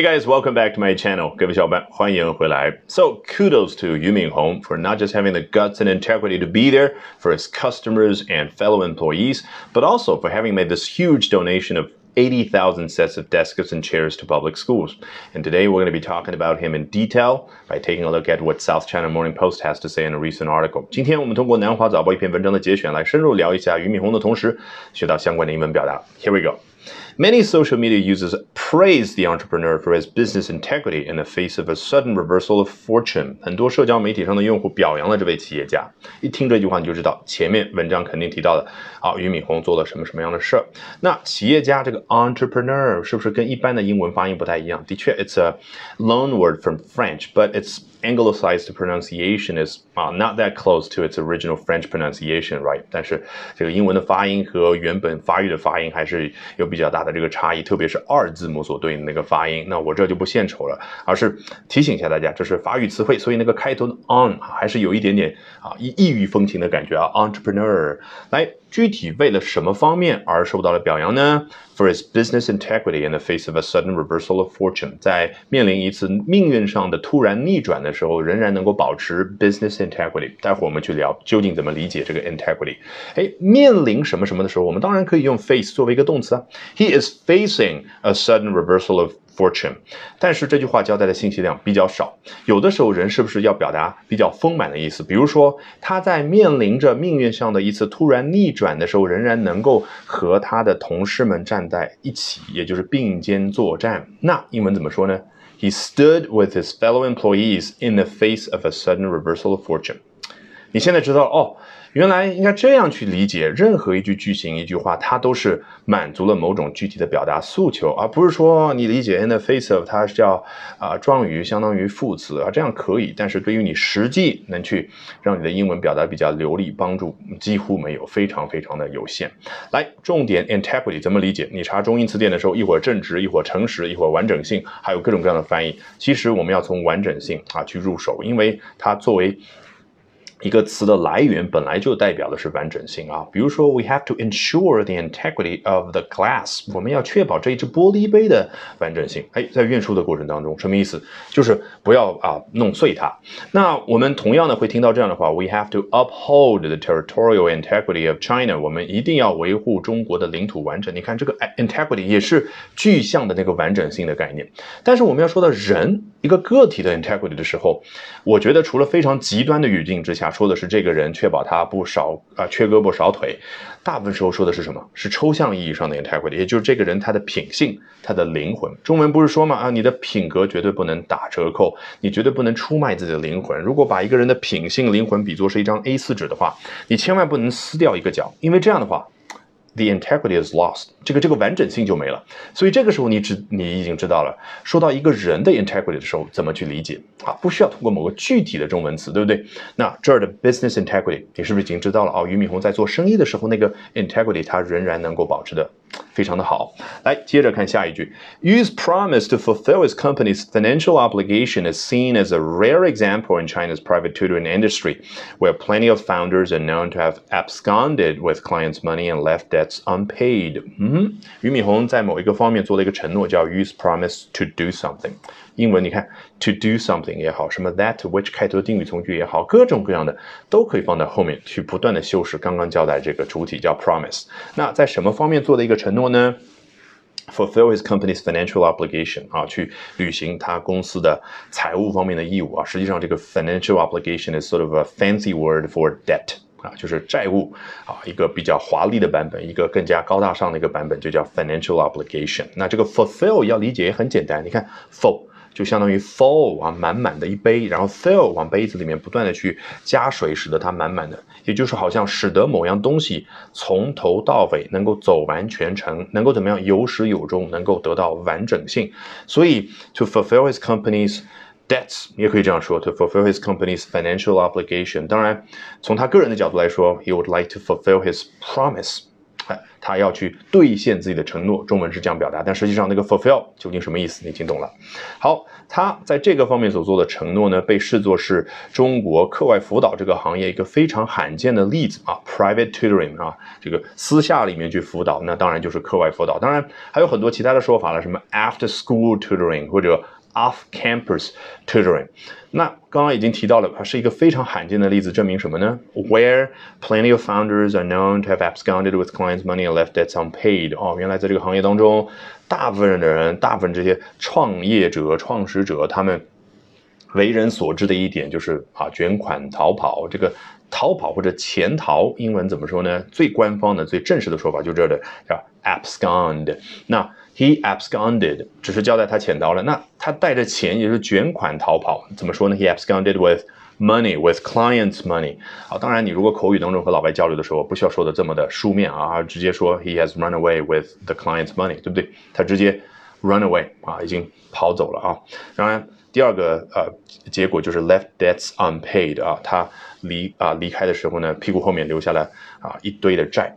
Hey guys, welcome back to my channel. 各位小伙伴，欢迎回来。So kudos to Yu Minhong for not just having the guts and integrity to be there for his customers and fellow employees, but also for having made this huge donation of 80,000 sets of desks and chairs to public schools. And today we're going to be talking about him in detail by taking a look at what South China Morning Post has to say in a recent article. 今天我们通过南华早报一篇文章的节选来深入聊一下俞敏洪的同时，学到相关的英文表达。Here we go. Many social media users praise the entrepreneur for his business integrity in the face of a sudden reversal of fortune。很多社交媒体上的用户表扬了这位企业家。一听这句话你就知道，前面文章肯定提到的啊，俞敏洪做了什么什么样的事儿。那企业家这个 entrepreneur 是不是跟一般的英文发音不太一样？的确，it's a loan word from French，but it's anglicized pronunciation is 啊、uh, not that close to its original French pronunciation，right？但是这个英文的发音和原本法语的发音还是有比较大的这个差异，特别是二字母所对应的那个发音。那我这就不献丑了，而是提醒一下大家，这是法语词汇，所以那个开头的 on 还是有一点点啊异异域风情的感觉啊。Entrepreneur，来，具体为了什么方面而受到了表扬呢？For his business integrity in the face of a sudden reversal of fortune，在面临一次命运上的突然逆转的时候，仍然能够保持 business integrity。待会儿我们去聊究竟怎么理解这个 integrity。哎，面临什么什么的时候，我们当然可以用 face 作为一个动词啊。He is facing a sudden reversal of fortune，但是这句话交代的信息量比较少。有的时候人是不是要表达比较丰满的意思？比如说他在面临着命运上的一次突然逆转的时候，仍然能够和他的同事们站在一起，也就是并肩作战。那英文怎么说呢？He stood with his fellow employees in the face of a sudden reversal of fortune。你现在知道哦。原来应该这样去理解，任何一句句型、一句话，它都是满足了某种具体的表达诉求，而不是说你理解 in the face of 它是叫啊状语，相当于副词啊，这样可以，但是对于你实际能去让你的英文表达比较流利，帮助几乎没有，非常非常的有限。来，重点 integrity 怎么理解？你查中英词典的时候，一会儿正直，一会儿诚实，一会儿完整性，还有各种各样的翻译。其实我们要从完整性啊去入手，因为它作为一个词的来源本来就代表的是完整性啊，比如说，we have to ensure the integrity of the glass，我们要确保这一只玻璃杯的完整性。哎，在运输的过程当中，什么意思？就是不要啊弄碎它。那我们同样的会听到这样的话，we have to uphold the territorial integrity of China，我们一定要维护中国的领土完整。你看这个 integrity 也是具象的那个完整性的概念。但是我们要说到人一个个体的 integrity 的时候，我觉得除了非常极端的语境之下。说的是这个人确保他不少啊缺胳膊少腿，大部分时候说的是什么？是抽象意义上的也太贵了也就是这个人他的品性、他的灵魂。中文不是说嘛啊，你的品格绝对不能打折扣，你绝对不能出卖自己的灵魂。如果把一个人的品性、灵魂比作是一张 A4 纸的话，你千万不能撕掉一个角，因为这样的话。The integrity is lost，这个这个完整性就没了。所以这个时候你知你已经知道了，说到一个人的 integrity 的时候，怎么去理解啊？不需要通过某个具体的中文词，对不对？那这儿的 business integrity，你是不是已经知道了？哦，俞敏洪在做生意的时候，那个 integrity 他仍然能够保持的非常的好。来，接着看下一句，Yu's promise to fulfill his company's financial obligation is seen as a rare example in China's private tutoring industry, where plenty of founders are known to have absconded with clients' money and left Debts unpaid。嗯，俞敏洪在某一个方面做了一个承诺，叫 use promise to do something。英文你看，to do something 也好，什么 that which 开头的定语从句也好，各种各样的都可以放在后面去不断的修饰刚刚交代这个主体叫 promise。那在什么方面做的一个承诺呢？Fulfill his company's financial obligation 啊，去履行他公司的财务方面的义务啊。实际上，这个 financial obligation is sort of a fancy word for debt 啊，就是债务啊，一个比较华丽的版本，一个更加高大上的一个版本就叫 financial obligation。那这个 fulfill 要理解也很简单，你看 full。就相当于 full 啊，满满的一杯，然后 fill 往杯子里面不断的去加水，使得它满满的，也就是好像使得某样东西从头到尾能够走完全程，能够怎么样有始有终，能够得到完整性。所以 to fulfill his company's debts 你也可以这样说，to fulfill his company's financial obligation。当然，从他个人的角度来说，he would like to fulfill his promise。哎，他要去兑现自己的承诺，中文是这样表达，但实际上那个 fulfill 究竟什么意思？你听懂了？好，他在这个方面所做的承诺呢，被视作是中国课外辅导这个行业一个非常罕见的例子啊，private tutoring 啊，这个私下里面去辅导，那当然就是课外辅导，当然还有很多其他的说法了，什么 after school tutoring 或者。Off-campus tutoring，那刚刚已经提到了，它是一个非常罕见的例子，证明什么呢？Where plenty of founders are known to have absconded with clients' money and left debts unpaid。哦，原来在这个行业当中，大部分的人，大部分这些创业者、创始者，他们为人所知的一点就是啊，卷款逃跑。这个逃跑或者潜逃，英文怎么说呢？最官方的、最正式的说法就这的，叫 abscond。那 He absconded，只是交代他潜逃了。那他带着钱也是卷款逃跑，怎么说呢？He absconded with money, with clients' money。好，当然你如果口语当中和老外交流的时候，不需要说的这么的书面啊，直接说 He has run away with the clients' money，对不对？他直接 run away 啊，已经跑走了啊。当然，第二个呃结果就是 left debts unpaid 啊，他离啊离开的时候呢，屁股后面留下了啊一堆的债。